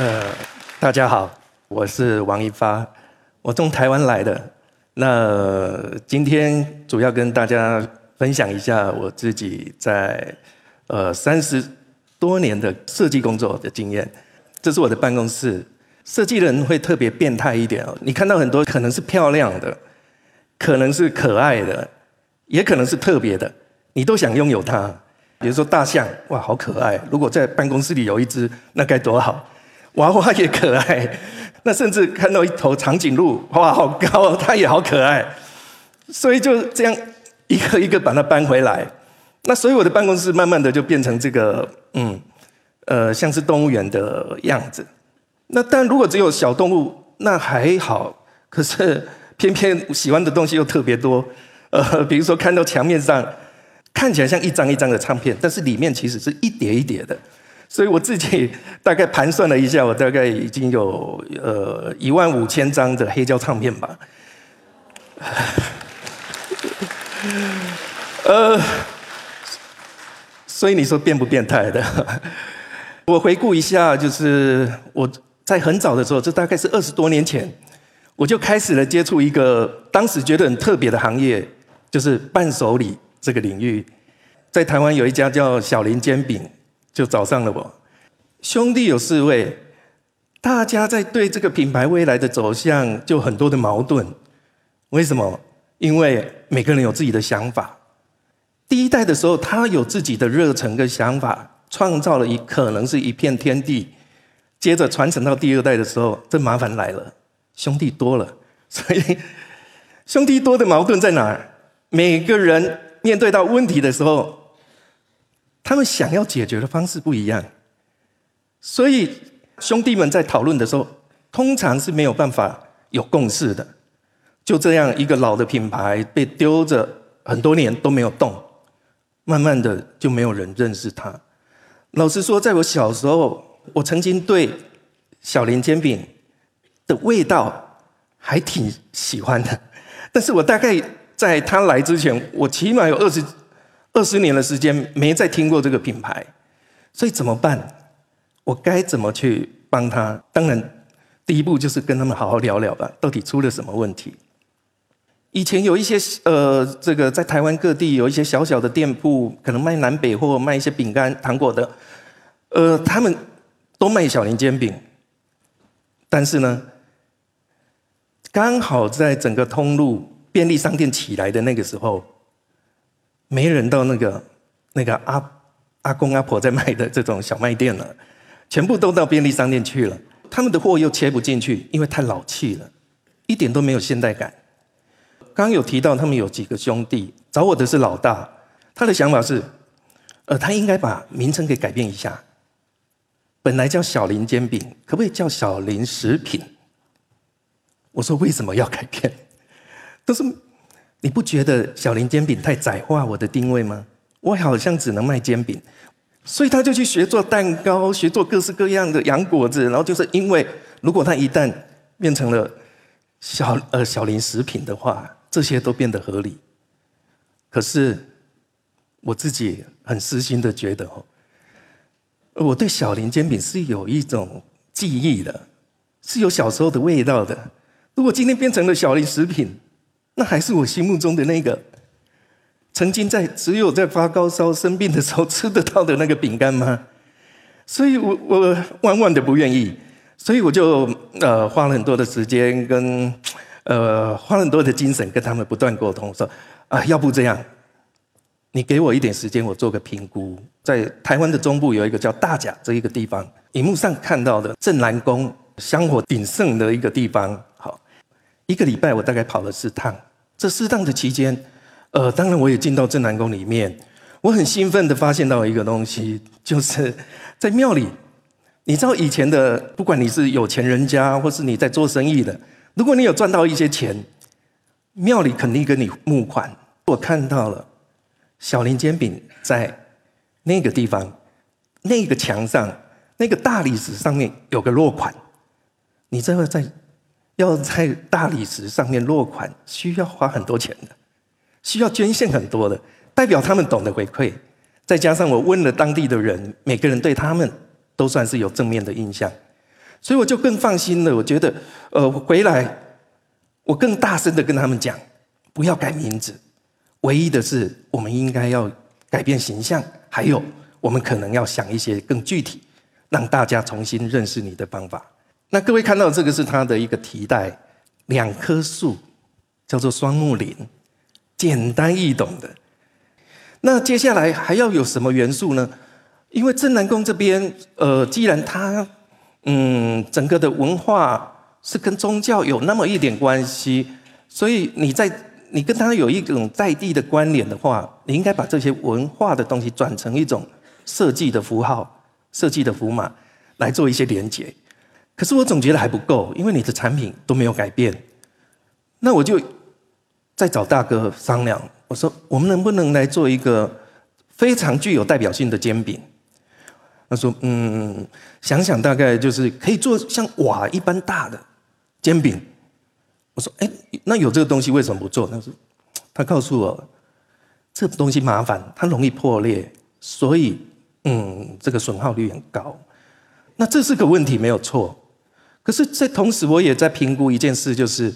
呃，大家好，我是王一发，我从台湾来的。那今天主要跟大家分享一下我自己在呃三十多年的设计工作的经验。这是我的办公室，设计人会特别变态一点哦。你看到很多可能是漂亮的，可能是可爱的，也可能是特别的，你都想拥有它。比如说大象，哇，好可爱！如果在办公室里有一只，那该多好。娃娃也可爱，那甚至看到一头长颈鹿，哇，好高，哦它也好可爱。所以就这样一个一个把它搬回来。那所以我的办公室慢慢的就变成这个，嗯，呃，像是动物园的样子。那但如果只有小动物，那还好。可是偏偏喜欢的东西又特别多，呃，比如说看到墙面上看起来像一张一张的唱片，但是里面其实是一叠一叠的。所以我自己大概盘算了一下，我大概已经有呃一万五千张的黑胶唱片吧。呃，所以你说变不变态的？我回顾一下，就是我在很早的时候，这大概是二十多年前，我就开始了接触一个当时觉得很特别的行业，就是伴手礼这个领域。在台湾有一家叫小林煎饼。就找上了我，兄弟有四位，大家在对这个品牌未来的走向就很多的矛盾。为什么？因为每个人有自己的想法。第一代的时候，他有自己的热忱跟想法，创造了一可能是一片天地。接着传承到第二代的时候，这麻烦来了，兄弟多了，所以兄弟多的矛盾在哪儿？每个人面对到问题的时候。他们想要解决的方式不一样，所以兄弟们在讨论的时候，通常是没有办法有共识的。就这样，一个老的品牌被丢着很多年都没有动，慢慢的就没有人认识它。老实说，在我小时候，我曾经对小林煎饼的味道还挺喜欢的，但是我大概在他来之前，我起码有二十。二十年的时间没再听过这个品牌，所以怎么办？我该怎么去帮他？当然，第一步就是跟他们好好聊聊吧，到底出了什么问题？以前有一些呃，这个在台湾各地有一些小小的店铺，可能卖南北货，卖一些饼干、糖果的，呃，他们都卖小林煎饼，但是呢，刚好在整个通路便利商店起来的那个时候。没人到那个那个阿阿公阿婆在卖的这种小卖店了，全部都到便利商店去了。他们的货又切不进去，因为太老气了，一点都没有现代感。刚有提到他们有几个兄弟，找我的是老大，他的想法是，呃，他应该把名称给改变一下，本来叫小林煎饼，可不可以叫小林食品？我说为什么要改变？都是。你不觉得小林煎饼太窄化我的定位吗？我好像只能卖煎饼，所以他就去学做蛋糕，学做各式各样的洋果子。然后就是因为，如果他一旦变成了小呃小林食品的话，这些都变得合理。可是我自己很私心的觉得哦，我对小林煎饼是有一种记忆的，是有小时候的味道的。如果今天变成了小林食品，那还是我心目中的那个，曾经在只有在发高烧生病的时候吃得到的那个饼干吗？所以我我万万的不愿意，所以我就呃花了很多的时间跟呃花了很多的精神跟他们不断沟通，说啊要不这样，你给我一点时间，我做个评估。在台湾的中部有一个叫大甲这一个地方，荧幕上看到的镇南宫香火鼎盛的一个地方，一个礼拜我大概跑了四趟。这四趟的期间，呃，当然我也进到正南宫里面，我很兴奋的发现到一个东西，就是在庙里，你知道以前的，不管你是有钱人家，或是你在做生意的，如果你有赚到一些钱，庙里肯定跟你募款。我看到了小林煎饼在那个地方，那个墙上，那个大理石上面有个落款，你知道在。要在大理石上面落款，需要花很多钱的，需要捐献很多的，代表他们懂得回馈。再加上我问了当地的人，每个人对他们都算是有正面的印象，所以我就更放心了。我觉得，呃，回来我更大声的跟他们讲，不要改名字，唯一的是我们应该要改变形象，还有我们可能要想一些更具体，让大家重新认识你的方法。那各位看到这个是它的一个题带，两棵树叫做双木林，简单易懂的。那接下来还要有什么元素呢？因为镇南宫这边，呃，既然它，嗯，整个的文化是跟宗教有那么一点关系，所以你在你跟它有一种在地的关联的话，你应该把这些文化的东西转成一种设计的符号、设计的符码来做一些连接。可是我总觉得还不够，因为你的产品都没有改变。那我就再找大哥商量，我说我们能不能来做一个非常具有代表性的煎饼？他说：“嗯，想想大概就是可以做像瓦一般大的煎饼。”我说：“哎，那有这个东西为什么不做？”他说：“他告诉我，这东西麻烦，它容易破裂，所以嗯，这个损耗率很高。那这是个问题，没有错。”可是，在同时，我也在评估一件事，就是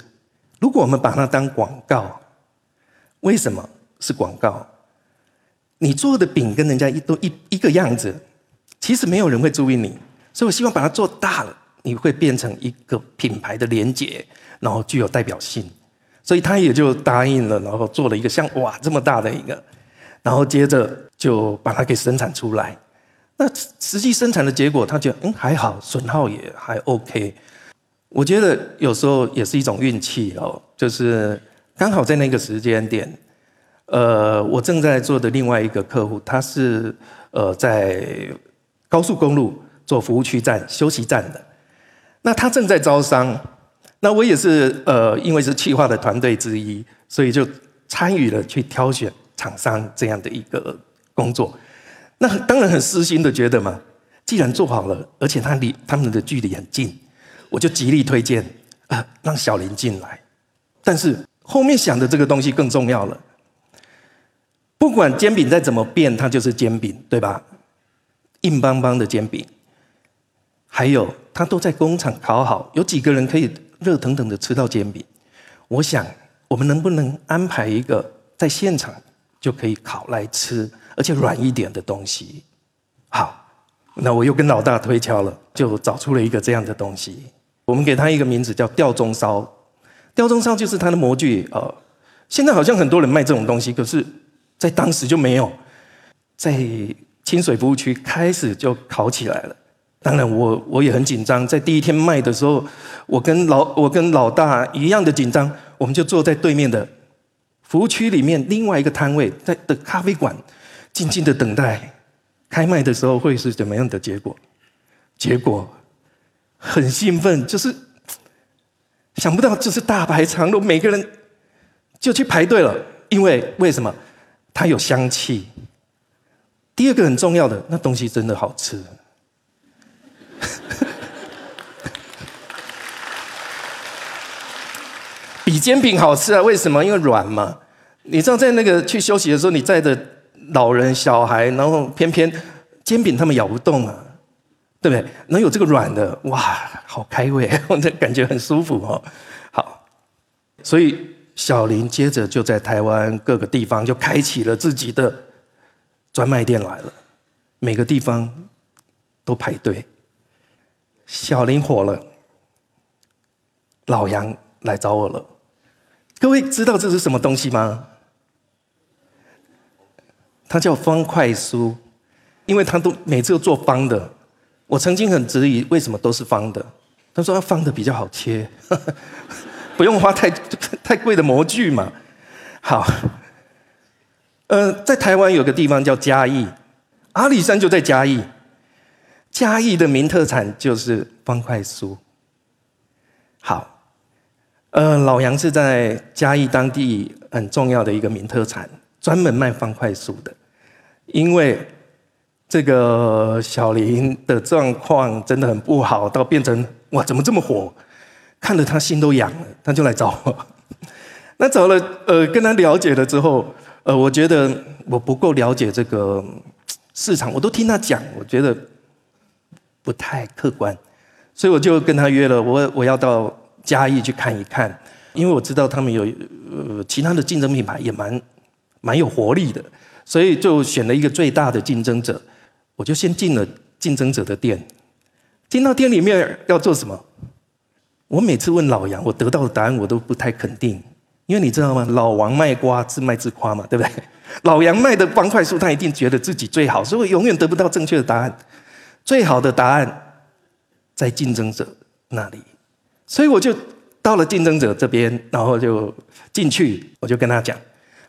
如果我们把它当广告，为什么是广告？你做的饼跟人家一都一一个样子，其实没有人会注意你。所以我希望把它做大了，你会变成一个品牌的连结，然后具有代表性。所以他也就答应了，然后做了一个像哇这么大的一个，然后接着就把它给生产出来。那实际生产的结果，他觉得嗯还好，损耗也还 OK。我觉得有时候也是一种运气哦，就是刚好在那个时间点，呃，我正在做的另外一个客户，他是呃在高速公路做服务区站、休息站的，那他正在招商，那我也是呃因为是企划的团队之一，所以就参与了去挑选厂商这样的一个工作。那当然很私心的觉得嘛，既然做好了，而且他离他们的距离很近，我就极力推荐啊，让小林进来。但是后面想的这个东西更重要了。不管煎饼再怎么变，它就是煎饼，对吧？硬邦邦的煎饼，还有它都在工厂烤好，有几个人可以热腾腾的吃到煎饼？我想，我们能不能安排一个在现场就可以烤来吃？而且软一点的东西，好，那我又跟老大推敲了，就找出了一个这样的东西。我们给他一个名字叫吊钟烧，吊钟烧就是它的模具呃，现在好像很多人卖这种东西，可是，在当时就没有，在清水服务区开始就烤起来了。当然，我我也很紧张，在第一天卖的时候，我跟老我跟老大一样的紧张，我们就坐在对面的服务区里面另外一个摊位，在的咖啡馆。静静的等待，开卖的时候会是怎么样的结果？结果很兴奋，就是想不到，就是大排长龙，每个人就去排队了。因为为什么？它有香气。第二个很重要的，那东西真的好吃，比煎饼好吃啊！为什么？因为软嘛。你知道，在那个去休息的时候，你在的。老人、小孩，然后偏偏煎饼他们咬不动啊，对不对？能有这个软的，哇，好开胃，我这感觉很舒服哦。好，所以小林接着就在台湾各个地方就开启了自己的专卖店来了，每个地方都排队。小林火了，老杨来找我了。各位知道这是什么东西吗？它叫方块酥，因为它都每次都做方的。我曾经很质疑为什么都是方的，他说方的比较好切，不用花太太贵的模具嘛。好，呃，在台湾有个地方叫嘉义，阿里山就在嘉义，嘉义的名特产就是方块酥。好，呃，老杨是在嘉义当地很重要的一个名特产。专门卖方块酥的，因为这个小林的状况真的很不好，到变成哇怎么这么火，看得他心都痒了，他就来找我。那找了呃跟他了解了之后，呃我觉得我不够了解这个市场，我都听他讲，我觉得不太客观，所以我就跟他约了，我我要到嘉义去看一看，因为我知道他们有呃其他的竞争品牌也蛮蛮有活力的，所以就选了一个最大的竞争者，我就先进了竞争者的店。进到店里面要做什么？我每次问老杨，我得到的答案我都不太肯定，因为你知道吗？老王卖瓜，自卖自夸嘛，对不对？老杨卖的方块酥，他一定觉得自己最好，所以我永远得不到正确的答案。最好的答案在竞争者那里，所以我就到了竞争者这边，然后就进去，我就跟他讲，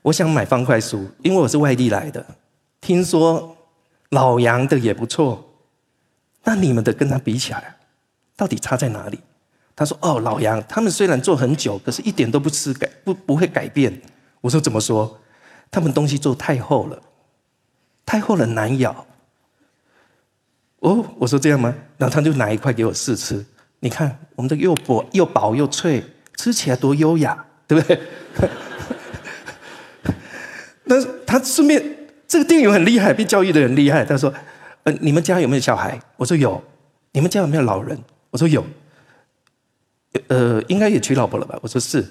我想买方块酥，因为我是外地来的，听说老杨的也不错，那你们的跟他比起来，到底差在哪里？他说：“哦，老杨，他们虽然做很久，可是一点都不吃改不不会改变。”我说：“怎么说？他们东西做太厚了，太厚了难咬。”哦，我说这样吗？然后他就拿一块给我试吃，你看我们的又薄又薄又脆，吃起来多优雅，对不对？那他顺便这个店员很厉害，被教育的很厉害。他说：“呃，你们家有没有小孩？”我说：“有。”你们家有没有老人？我说：“有。”呃，应该也娶老婆了吧？我说是，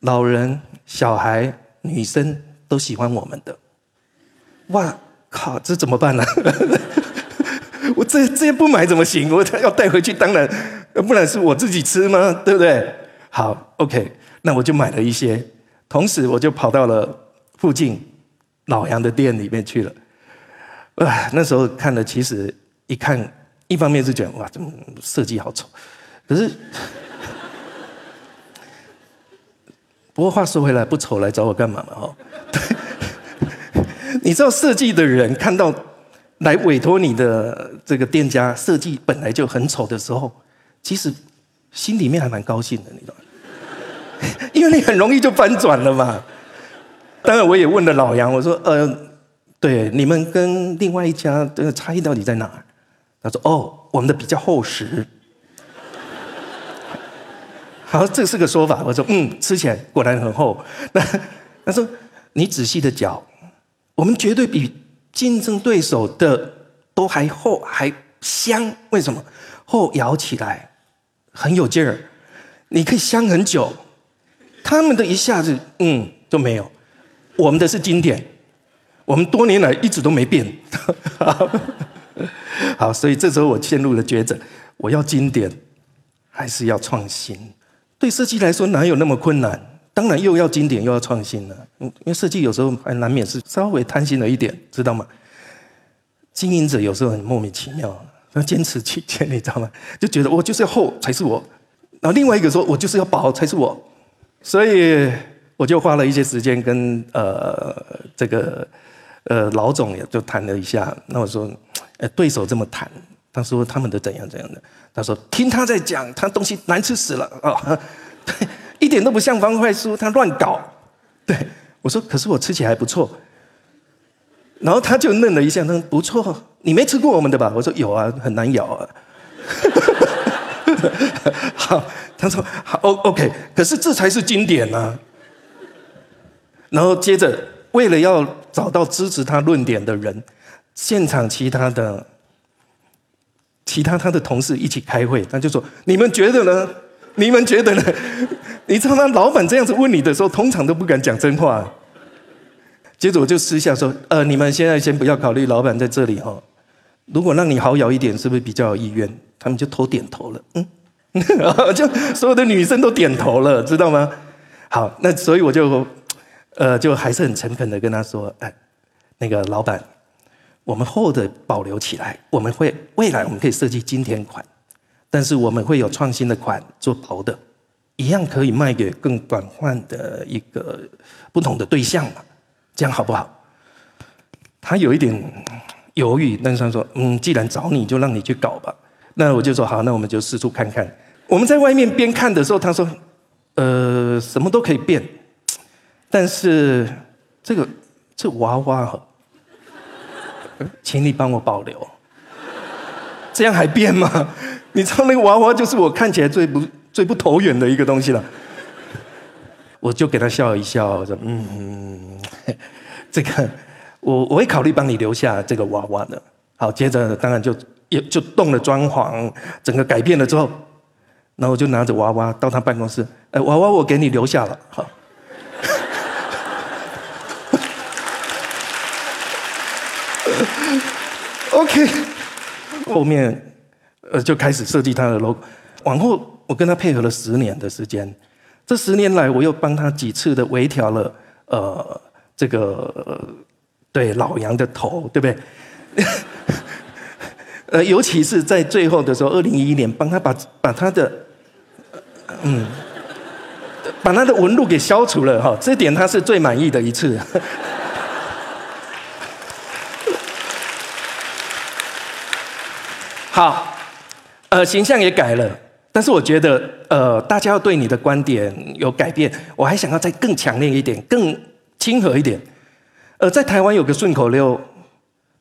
老人、小孩、女生都喜欢我们的。哇靠，这怎么办呢？我这这些不买怎么行？我要带回去，当然，不然是我自己吃吗？对不对？好，OK，那我就买了一些，同时我就跑到了附近老杨的店里面去了。啊，那时候看了，其实一看，一方面是觉得哇，这设计好丑。可是，不过话说回来，不丑来找我干嘛嘛？哦，你知道设计的人看到来委托你的这个店家设计本来就很丑的时候，其实心里面还蛮高兴的，你知道吗？因为你很容易就翻转了嘛。当然，我也问了老杨，我说：“呃，对，你们跟另外一家的差异到底在哪？”他说：“哦，我们的比较厚实。”好，这是个说法。我说，嗯，吃起来果然很厚。那他说，你仔细的嚼，我们绝对比竞争对手的都还厚还香。为什么？厚咬起来很有劲儿，你可以香很久。他们的一下子，嗯，就没有。我们的是经典，我们多年来一直都没变。好，所以这时候我陷入了抉择：我要经典，还是要创新？对设计来说，哪有那么困难？当然又要经典又要创新了。嗯，因为设计有时候还难免是稍微贪心了一点，知道吗？经营者有时候很莫名其妙，要坚持己见，你知道吗？就觉得我就是要厚才是我，然后另外一个说我就是要薄才是我，所以我就花了一些时间跟呃这个呃老总也就谈了一下。那我说，呃对手这么谈，他说他们都怎样怎样的。他说：“听他在讲，他东西难吃死了啊！对，一点都不像方块酥，他乱搞。对我说：可是我吃起来不错。然后他就愣了一下，他说：不错，你没吃过我们的吧？我说：有啊，很难咬啊。好，他说：好，O，OK。可是这才是经典呢。然后接着，为了要找到支持他论点的人，现场其他的。”其他他的同事一起开会，他就说：“你们觉得呢？你们觉得呢？”你知道吗？老板这样子问你的时候，通常都不敢讲真话。接着我就私下说：“呃，你们现在先不要考虑老板在这里哈。如果让你好咬一点，是不是比较有意愿？”他们就都点头了。嗯，就所有的女生都点头了，知道吗？好，那所以我就呃，就还是很诚恳的跟他说：“哎，那个老板。”我们厚的保留起来，我们会未来我们可以设计经典款，但是我们会有创新的款做薄的，一样可以卖给更广泛的一个不同的对象嘛？这样好不好？他有一点犹豫，但是他说：“嗯，既然找你就让你去搞吧。”那我就说：“好，那我们就四处看看。”我们在外面边看的时候，他说：“呃，什么都可以变，但是这个这娃娃哈。”请你帮我保留，这样还变吗？你知道那个娃娃就是我看起来最不最不投缘的一个东西了。我就给他笑一笑，说：“嗯，这个我我会考虑帮你留下这个娃娃的。”好，接着当然就也就动了装潢，整个改变了之后，然后我就拿着娃娃到他办公室，哎，娃娃我给你留下了，好。OK，后面呃就开始设计他的 logo，往后我跟他配合了十年的时间，这十年来我又帮他几次的微调了呃这个对老杨的头，对不对？呃，尤其是在最后的时候，二零一一年帮他把把他的嗯把他的纹路给消除了哈，这点他是最满意的一次。好，呃，形象也改了，但是我觉得，呃，大家要对你的观点有改变，我还想要再更强烈一点，更亲和一点。呃，在台湾有个顺口溜，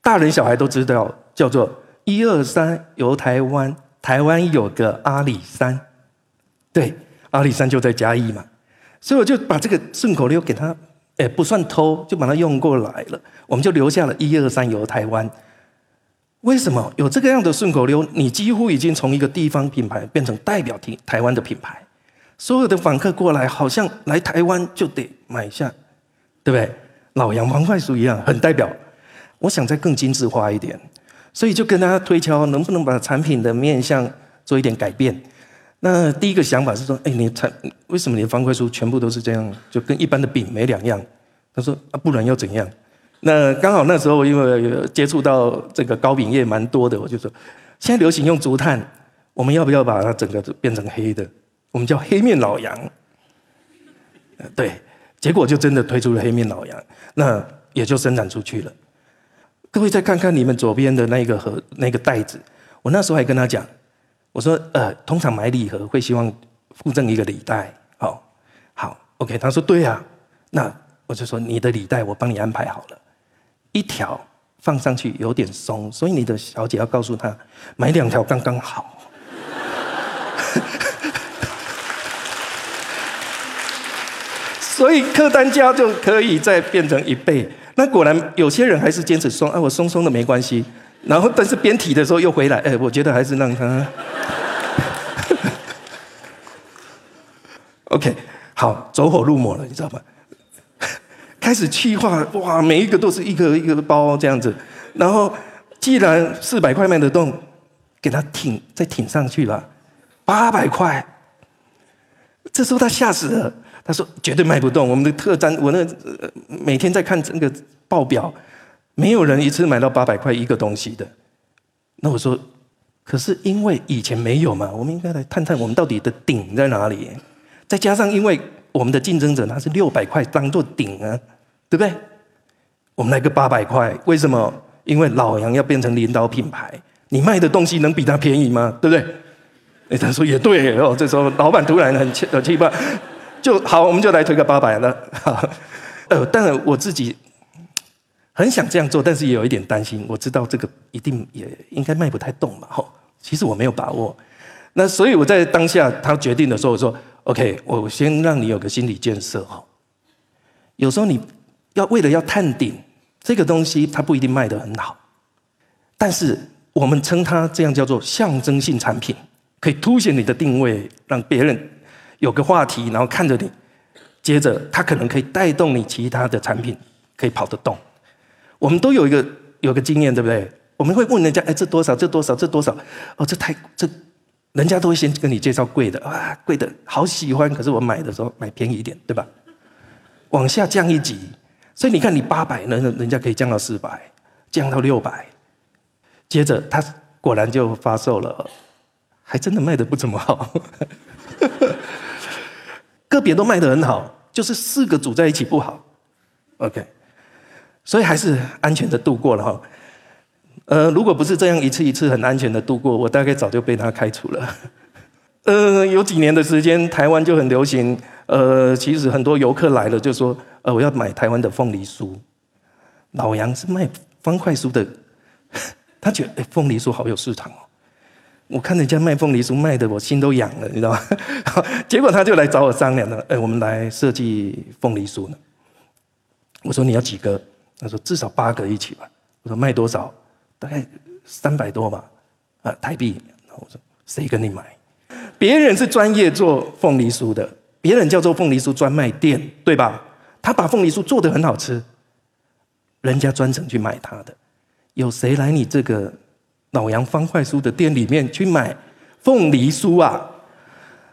大人小孩都知道，叫做“一二三游台湾”，台湾有个阿里山，对，阿里山就在嘉义嘛，所以我就把这个顺口溜给他，哎，不算偷，就把它用过来了，我们就留下了一二三游台湾。为什么有这个样的顺口溜？你几乎已经从一个地方品牌变成代表台台湾的品牌，所有的访客过来，好像来台湾就得买下，对不对？老洋方块酥一样，很代表。我想再更精致化一点，所以就跟大家推敲，能不能把产品的面向做一点改变？那第一个想法是说，哎，你产为什么你的方块酥全部都是这样，就跟一般的饼没两样？他说啊，不然要怎样？那刚好那时候，因为接触到这个糕饼业蛮多的，我就说，现在流行用竹炭，我们要不要把它整个变成黑的？我们叫黑面老杨。对，结果就真的推出了黑面老杨，那也就生产出去了。各位再看看你们左边的那个盒那个袋子，我那时候还跟他讲，我说呃，通常买礼盒会希望附赠一个礼袋，好，好，OK，他说对呀，那我就说你的礼袋我帮你安排好了。一条放上去有点松，所以你的小姐要告诉他买两条刚刚好。所以客单价就可以再变成一倍。那果然有些人还是坚持松，哎，我松松的没关系。然后但是边提的时候又回来，哎，我觉得还是让他。OK，好，走火入魔了，你知道吗？开始气化，哇，每一个都是一个一个包这样子，然后既然四百块卖得动，给他挺再挺上去了，八百块，这时候他吓死了，他说绝对卖不动。我们的特单，我那每天在看那个报表，没有人一次买到八百块一个东西的。那我说，可是因为以前没有嘛，我们应该来探探我们到底的顶在哪里。再加上因为我们的竞争者他是六百块当做顶啊。对不对？我们来个八百块，为什么？因为老杨要变成领导品牌，你卖的东西能比他便宜吗？对不对？哎，他说也对哦。这时候老板突然很气，气愤，就好，我们就来推个八百了。呃，当然我自己很想这样做，但是也有一点担心。我知道这个一定也应该卖不太动嘛。吼，其实我没有把握。那所以我在当下他决定的时候，我说 OK，我先让你有个心理建设哈。有时候你。要为了要探顶，这个东西它不一定卖得很好，但是我们称它这样叫做象征性产品，可以凸显你的定位，让别人有个话题，然后看着你，接着它可能可以带动你其他的产品可以跑得动。我们都有一个有个经验，对不对？我们会问人家，哎，这多少？这多少？这多少？哦，这太这，人家都会先跟你介绍贵的，啊，贵的好喜欢，可是我买的时候买便宜一点，对吧？往下降一级。所以你看，你八百，人人家可以降到四百，降到六百，接着他果然就发售了，还真的卖的不怎么好，个别都卖的很好，就是四个组在一起不好，OK，所以还是安全的度过了哈。呃，如果不是这样一次一次很安全的度过，我大概早就被他开除了。呃，有几年的时间，台湾就很流行。呃，其实很多游客来了就说：“呃，我要买台湾的凤梨酥。”老杨是卖方块酥的，他觉得哎，凤梨酥好有市场哦。我看人家卖凤梨酥卖的，我心都痒了，你知道吗？结果他就来找我商量了：“哎，我们来设计凤梨酥呢。”我说：“你要几个？”他说：“至少八个一起吧。”我说：“卖多少？大概三百多吧。”啊，台币。我说谁跟你买？别人是专业做凤梨酥的，别人叫做凤梨酥专卖店，对吧？他把凤梨酥做得很好吃，人家专程去买他的。有谁来你这个老杨方块酥的店里面去买凤梨酥啊？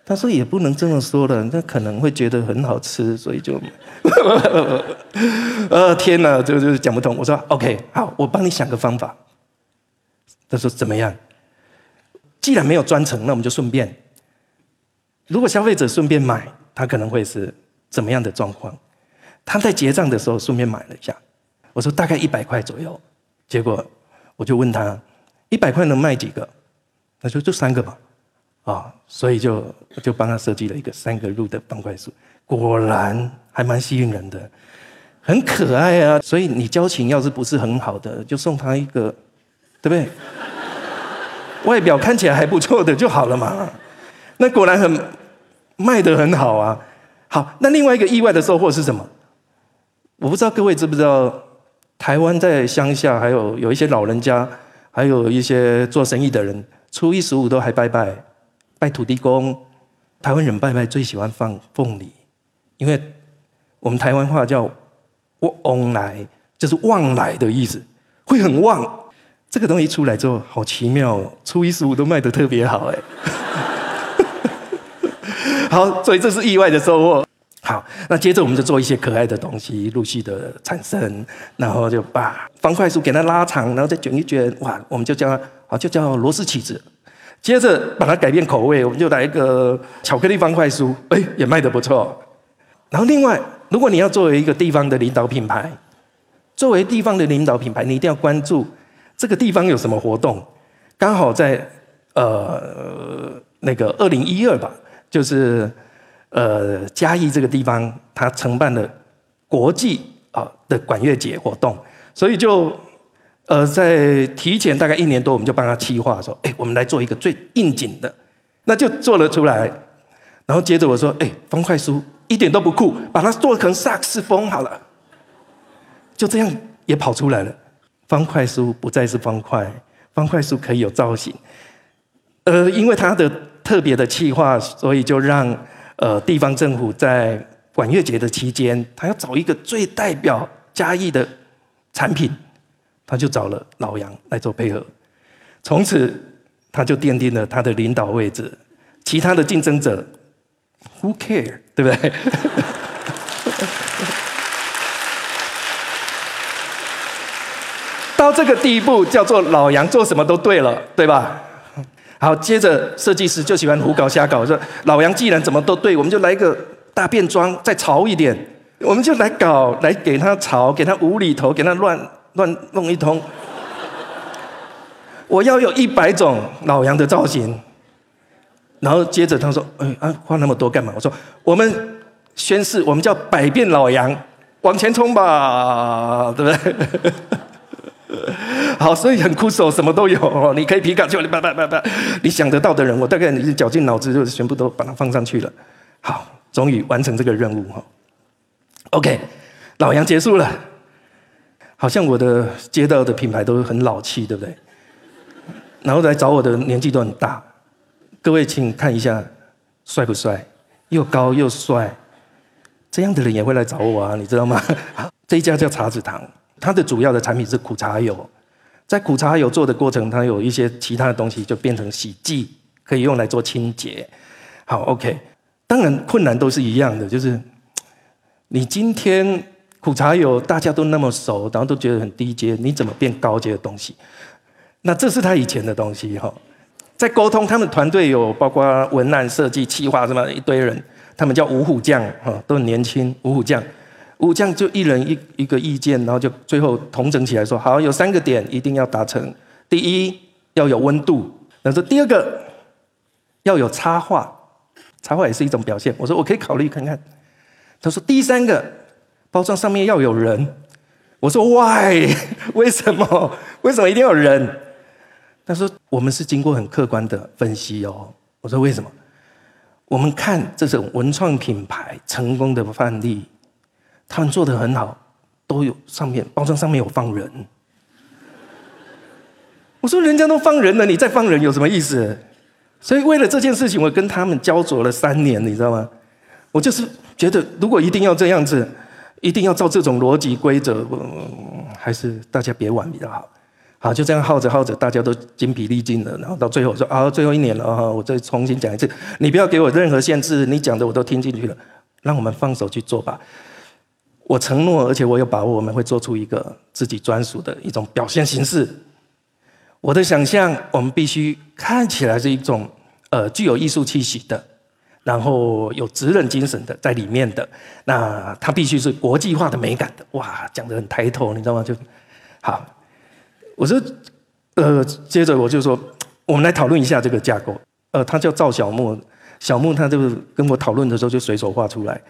他说也不能这么说了，那可能会觉得很好吃，所以就，呃，天哪，就就讲不通。我说 OK，好，我帮你想个方法。他说怎么样？既然没有专程，那我们就顺便。如果消费者顺便买，他可能会是怎么样的状况？他在结账的时候顺便买了一下。我说大概一百块左右。结果我就问他，一百块能卖几个？他说就三个吧。啊，所以就就帮他设计了一个三个入的方块酥，果然还蛮吸引人的，很可爱啊。所以你交情要是不是很好的，就送他一个，对不对？外表看起来还不错的就好了嘛。那果然很卖得很好啊。好，那另外一个意外的收获是什么？我不知道各位知不知道，台湾在乡下还有有一些老人家，还有一些做生意的人，初一十五都还拜拜。拜土地公，台湾人拜拜最喜欢放凤梨，因为我们台湾话叫“旺来”，就是旺来的意思，会很旺。这个东西出来之后，好奇妙哦，初一十五都卖得特别好哎。好，所以这是意外的收获。好，那接着我们就做一些可爱的东西，陆续的产生，然后就把方块书给它拉长，然后再卷一卷，哇，我们就叫它，好，就叫螺丝起子。接着把它改变口味，我们就来一个巧克力方块酥，哎，也卖得不错。然后另外，如果你要作为一个地方的领导品牌，作为地方的领导品牌，你一定要关注这个地方有什么活动。刚好在呃那个二零一二吧，就是呃嘉义这个地方，他承办了国际啊的管乐节活动，所以就。呃，在提前大概一年多，我们就帮他企划说：“哎，我们来做一个最应景的，那就做了出来。然后接着我说：‘哎，方块书一点都不酷，把它做成萨克斯风好了。’就这样也跑出来了。方块书不再是方块，方块书可以有造型。呃，因为它的特别的企划，所以就让呃地方政府在管乐节的期间，他要找一个最代表嘉义的产品。”他就找了老杨来做配合，从此他就奠定了他的领导位置。其他的竞争者，Who care？对不对？到这个地步，叫做老杨做什么都对了，对吧？好，接着设计师就喜欢胡搞瞎搞，说老杨既然怎么都对，我们就来个大变装，再潮一点，我们就来搞，来给他潮，给他无厘头，给他乱。乱弄一通，我要有一百种老杨的造型，然后接着他说：“哎啊，花那么多干嘛？”我说：“我们宣誓，我们叫百变老杨，往前冲吧，对不对？”好，所以很酷手，什么都有哦，你可以皮卡丘，你叭叭叭叭，你想得到的人，我大概你是绞尽脑汁，就全部都把它放上去了。好，终于完成这个任务哈。OK，老杨结束了。好像我的街道的品牌都很老气，对不对？然后来找我的年纪都很大。各位请看一下，帅不帅？又高又帅，这样的人也会来找我啊，你知道吗？这一家叫茶子堂，它的主要的产品是苦茶油。在苦茶油做的过程，它有一些其他的东西就变成洗剂，可以用来做清洁。好，OK。当然困难都是一样的，就是你今天。苦茶油大家都那么熟，然后都觉得很低阶，你怎么变高阶的东西？那这是他以前的东西哈。在沟通，他们团队有包括文案设计、企划什么一堆人，他们叫五虎将哈，都很年轻。五虎将，五将就一人一一个意见，然后就最后统整起来说：好，有三个点一定要达成。第一要有温度，那说第二个要有插画，插画也是一种表现。我说我可以考虑看看。他说第三个。包装上面要有人，我说 Why？为什么？为什么一定要有人？他说我们是经过很客观的分析哦。我说为什么？我们看这种文创品牌成功的范例，他们做的很好，都有上面包装上面有放人。我说人家都放人了，你再放人有什么意思？所以为了这件事情，我跟他们焦灼了三年，你知道吗？我就是觉得，如果一定要这样子，一定要照这种逻辑规则，还是大家别玩比较好。好，就这样耗着耗着，大家都精疲力尽了，然后到最后说啊，最后一年了啊，我再重新讲一次，你不要给我任何限制，你讲的我都听进去了，让我们放手去做吧。我承诺，而且我有把握，我们会做出一个自己专属的一种表现形式。我的想象，我们必须看起来是一种呃具有艺术气息的，然后有职人精神的在里面的。那它必须是国际化的美感的。哇，讲的很抬头，你知道吗？就好。我说，呃，接着我就说，我们来讨论一下这个架构。呃，他叫赵小木，小木他就跟我讨论的时候就随手画出来。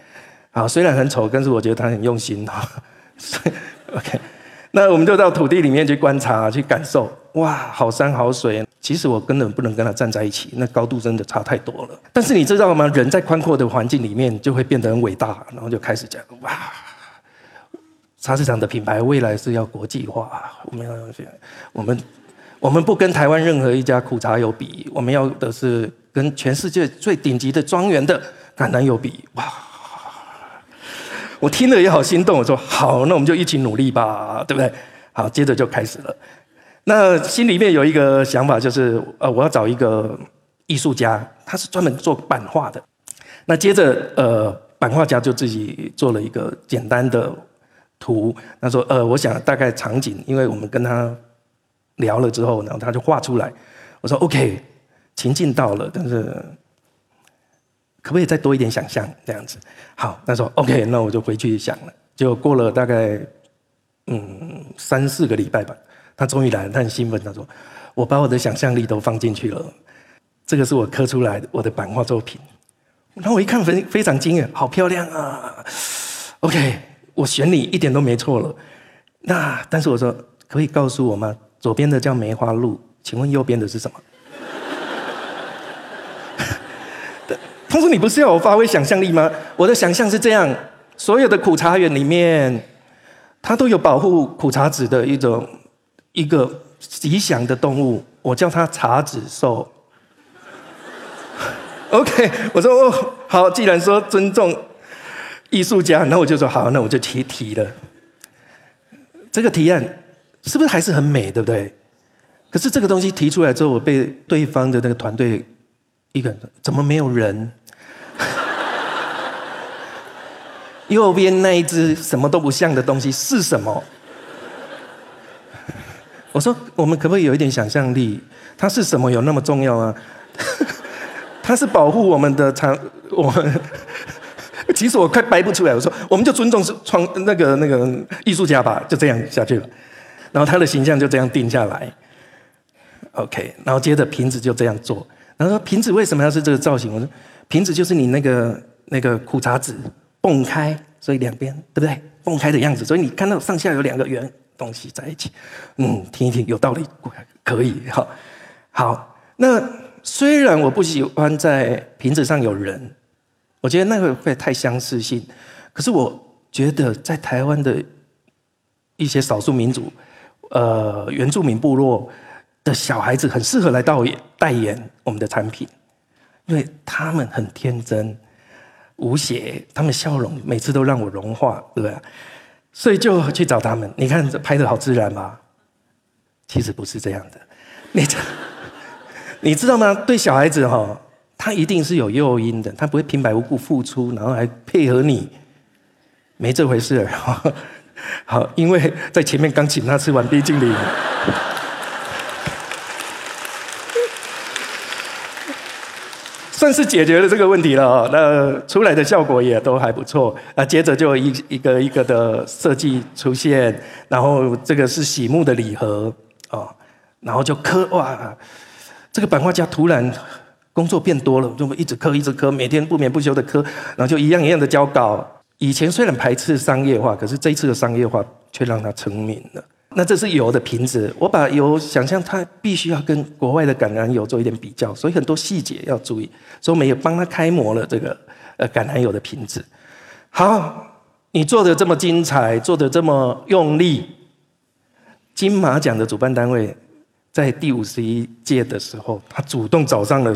啊，虽然很丑，但是我觉得他很用心 哈。OK，那我们就到土地里面去观察、去感受。哇，好山好水，其实我根本不能跟他站在一起，那高度真的差太多了。但是你知道吗？人在宽阔的环境里面就会变得很伟大，然后就开始讲哇。茶市场的品牌未来是要国际化，我们要我们我们不跟台湾任何一家苦茶油比，我们要的是跟全世界最顶级的庄园的橄榄油比。哇！我听了也好心动，我说好，那我们就一起努力吧，对不对？好，接着就开始了。那心里面有一个想法，就是呃，我要找一个艺术家，他是专门做版画的。那接着呃，版画家就自己做了一个简单的。图，他说：“呃，我想大概场景，因为我们跟他聊了之后，然后他就画出来。我说：‘OK，情境到了，但是可不可以再多一点想象？’这样子，好，他说：‘OK，那我就回去想了。’就过了大概嗯三四个礼拜吧，他终于来了，他很兴奋，他说：‘我把我的想象力都放进去了，这个是我刻出来的我的版画作品。’然后我一看，非非常惊艳，好漂亮啊！OK。”我选你一点都没错了，那但是我说可以告诉我吗？左边的叫梅花鹿，请问右边的是什么？他说你不是要我发挥想象力吗？我的想象是这样：所有的苦茶园里面，它都有保护苦茶籽的一种一个吉祥的动物，我叫它茶籽兽。OK，我说哦，好，既然说尊重。艺术家，那我就说好，那我就提提了。这个提案是不是还是很美，对不对？可是这个东西提出来之后，我被对方的那个团队一个人怎么没有人？右边那一只什么都不像的东西是什么？我说我们可不可以有一点想象力？它是什么有那么重要啊？它是保护我们的长我们。其实我快掰不出来，我说我们就尊重是创那个那个艺术家吧，就这样下去了。然后他的形象就这样定下来，OK。然后接着瓶子就这样做。然后说瓶子为什么要是这个造型？我说瓶子就是你那个那个苦茶籽蹦开，所以两边对不对？蹦开的样子，所以你看到上下有两个圆东西在一起。嗯，听一听有道理，可以哈。好，那虽然我不喜欢在瓶子上有人。我觉得那个会太相似性，可是我觉得在台湾的一些少数民族，呃，原住民部落的小孩子很适合来到代言我们的产品，因为他们很天真无邪，他们笑容每次都让我融化，对不对？所以就去找他们。你看拍的好自然吧？其实不是这样的，你 你知道吗？对小孩子哈。他一定是有诱因的，他不会平白无故付出，然后还配合你，没这回事。好，因为在前面刚请他吃完毕竟礼，算是解决了这个问题了。那出来的效果也都还不错啊。接着就一一个一个的设计出现，然后这个是喜木的礼盒哦，然后就刻哇，这个版画家突然。工作变多了，就一直磕，一直磕，每天不眠不休的磕，然后就一样一样的交稿。以前虽然排斥商业化，可是这一次的商业化却让他成名了。那这是油的瓶子，我把油想象它必须要跟国外的橄榄油做一点比较，所以很多细节要注意。所以我们也帮他开模了这个呃橄榄油的瓶子。好，你做的这么精彩，做的这么用力，金马奖的主办单位。在第五十一届的时候，他主动找上了，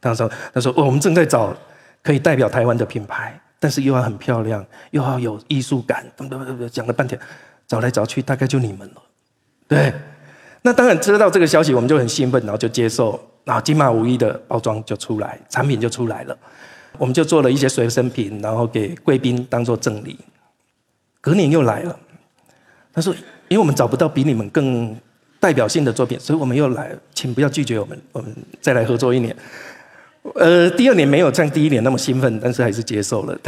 他说：“他说我们正在找可以代表台湾的品牌，但是又要很漂亮，又要有艺术感。”等等等等，讲了半天，找来找去，大概就你们了。对，那当然知道这个消息，我们就很兴奋，然后就接受，然后金马五一的包装就出来，产品就出来了。我们就做了一些随身品，然后给贵宾当做赠礼。隔年又来了，他说：“因为我们找不到比你们更代表性的作品，所以我们又来，请不要拒绝我们，我们再来合作一年。”呃，第二年没有像第一年那么兴奋，但是还是接受了。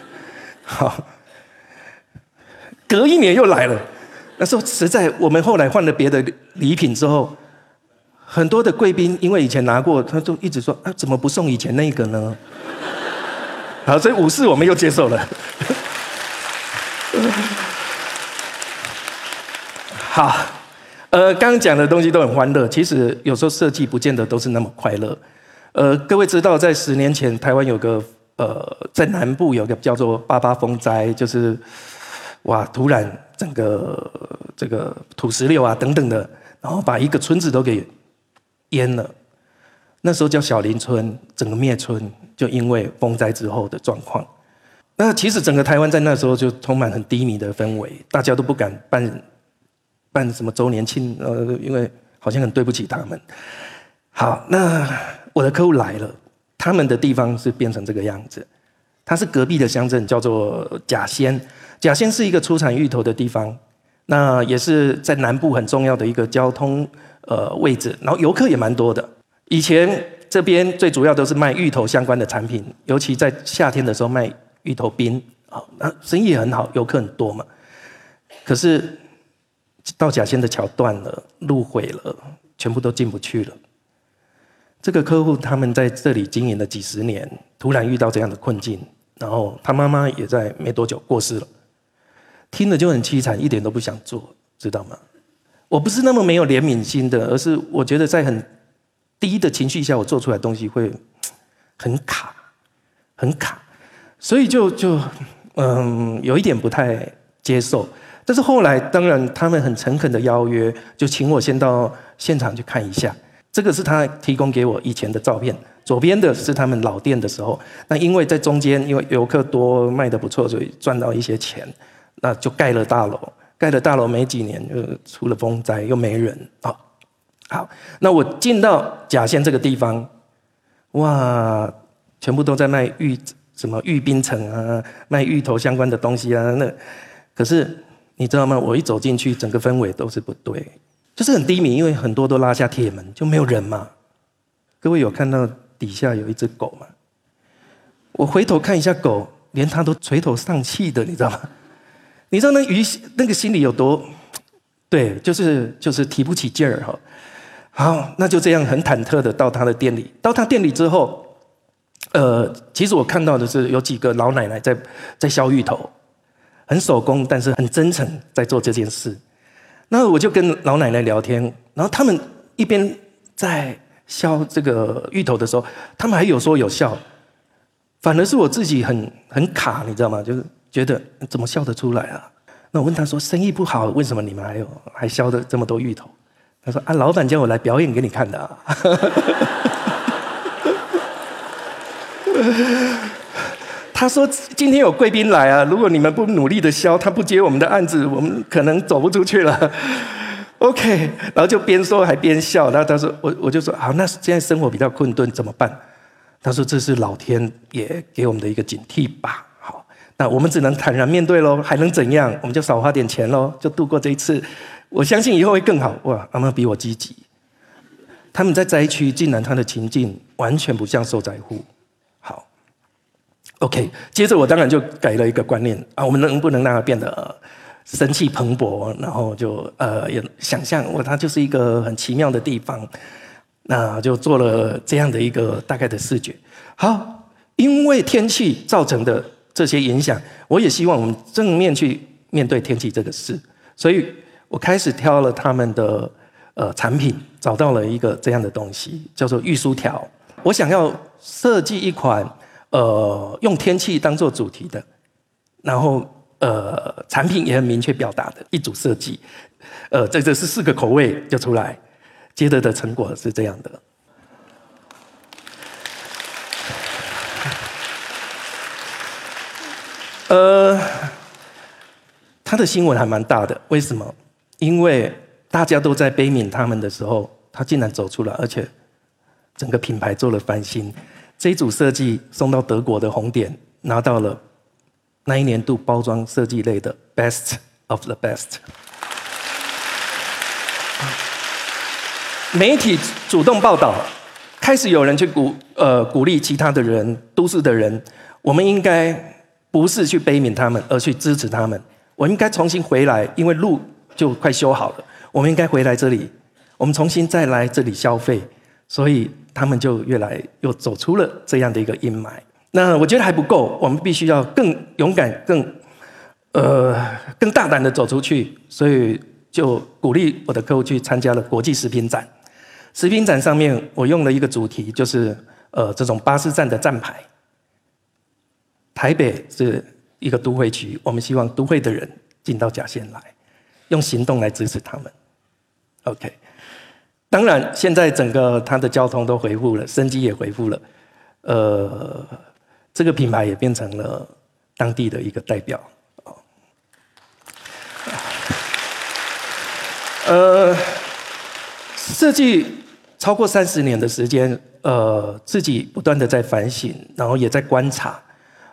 好，隔一年又来了，那时候实在，我们后来换了别的礼品之后，很多的贵宾因为以前拿过，他就一直说：“啊，怎么不送以前那个呢？” 好，所以五四我们又接受了。好，呃，刚刚讲的东西都很欢乐，其实有时候设计不见得都是那么快乐。呃，各位知道，在十年前，台湾有个呃，在南部有个叫做八八风灾，就是哇，突然整个这个土石流啊等等的，然后把一个村子都给淹了。那时候叫小林村，整个灭村，就因为风灾之后的状况。那其实整个台湾在那时候就充满很低迷的氛围，大家都不敢办办什么周年庆，呃，因为好像很对不起他们。好，那我的客户来了，他们的地方是变成这个样子，他是隔壁的乡镇，叫做甲仙。甲仙是一个出产芋头的地方，那也是在南部很重要的一个交通呃位置，然后游客也蛮多的。以前这边最主要都是卖芋头相关的产品，尤其在夏天的时候卖芋头冰啊，那生意很好，游客很多嘛。可是到甲仙的桥断了，路毁了，全部都进不去了。这个客户他们在这里经营了几十年，突然遇到这样的困境，然后他妈妈也在没多久过世了，听了就很凄惨，一点都不想做，知道吗？我不是那么没有怜悯心的，而是我觉得在很。低的情绪下，我做出来东西会很卡，很卡，所以就就嗯，有一点不太接受。但是后来，当然他们很诚恳的邀约，就请我先到现场去看一下。这个是他提供给我以前的照片，左边的是他们老店的时候。那因为在中间，因为游客多，卖的不错，所以赚到一些钱，那就盖了大楼。盖了大楼没几年，就出了风灾，又没人啊。好，那我进到甲县这个地方，哇，全部都在卖玉什么玉冰城啊，卖芋头相关的东西啊。那可是你知道吗？我一走进去，整个氛围都是不对，就是很低迷，因为很多都拉下铁门，就没有人嘛。各位有看到底下有一只狗吗？我回头看一下狗，连它都垂头丧气的，你知道吗？你知道那鱼那个心里有多？对，就是就是提不起劲儿哈。好，那就这样很忐忑的到他的店里。到他店里之后，呃，其实我看到的是有几个老奶奶在在削芋头，很手工，但是很真诚在做这件事。那我就跟老奶奶聊天，然后他们一边在削这个芋头的时候，他们还有说有笑，反而是我自己很很卡，你知道吗？就是觉得怎么笑得出来啊？那我问他说：“生意不好，为什么你们还有还削的这么多芋头？”他说：“啊，老板叫我来表演给你看的。”他说：“今天有贵宾来啊，如果你们不努力的销，他不接我们的案子，我们可能走不出去了。”OK，然后就边说还边笑。然后他说：“我我就说好，那现在生活比较困顿，怎么办？”他说：“这是老天爷给我们的一个警惕吧。那我们只能坦然面对喽，还能怎样？我们就少花点钱喽，就度过这一次。”我相信以后会更好哇！阿妈比我积极。他们在灾区，竟然他的情境完全不像受灾户。好，OK。接着我当然就改了一个观念啊，我们能不能让它变得生气蓬勃？然后就呃，也想象哇，它就是一个很奇妙的地方。那就做了这样的一个大概的视觉。好，因为天气造成的这些影响，我也希望我们正面去面对天气这个事，所以。我开始挑了他们的呃产品，找到了一个这样的东西，叫做玉书条。我想要设计一款呃用天气当做主题的，然后呃产品也很明确表达的一组设计。呃，这这是四个口味就出来，接着的成果是这样的。呃，他的新闻还蛮大的，为什么？因为大家都在悲悯他们的时候，他竟然走出来，而且整个品牌做了翻新。这一组设计送到德国的红点，拿到了那一年度包装设计类的 Best of the Best。媒体主动报道，开始有人去鼓呃鼓励其他的人，都市的人，我们应该。不是去悲悯他们，而去支持他们。我应该重新回来，因为路就快修好了。我们应该回来这里，我们重新再来这里消费。所以他们就越来又走出了这样的一个阴霾。那我觉得还不够，我们必须要更勇敢、更呃更大胆的走出去。所以就鼓励我的客户去参加了国际食品展。食品展上面，我用了一个主题，就是呃这种巴士站的站牌。台北是一个都会区，我们希望都会的人进到甲线来，用行动来支持他们。OK，当然现在整个它的交通都恢复了，生机也恢复了，呃，这个品牌也变成了当地的一个代表。呃，设计超过三十年的时间，呃，自己不断的在反省，然后也在观察。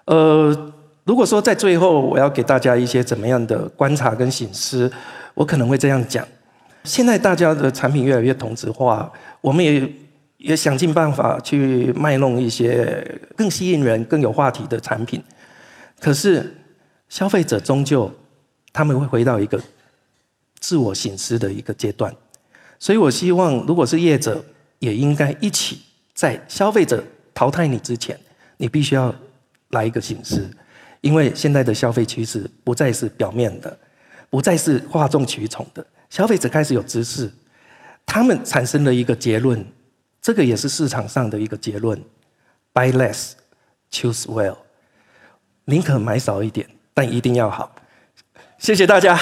呃，如果说在最后我要给大家一些怎么样的观察跟醒思，我可能会这样讲：现在大家的产品越来越同质化，我们也也想尽办法去卖弄一些更吸引人、更有话题的产品。可是消费者终究他们会回到一个自我醒思的一个阶段，所以我希望，如果是业者，也应该一起在消费者淘汰你之前，你必须要。来一个形式，因为现在的消费趋势不再是表面的，不再是哗众取宠的，消费者开始有知识，他们产生了一个结论，这个也是市场上的一个结论：buy less, choose well，宁可买少一点，但一定要好。谢谢大家。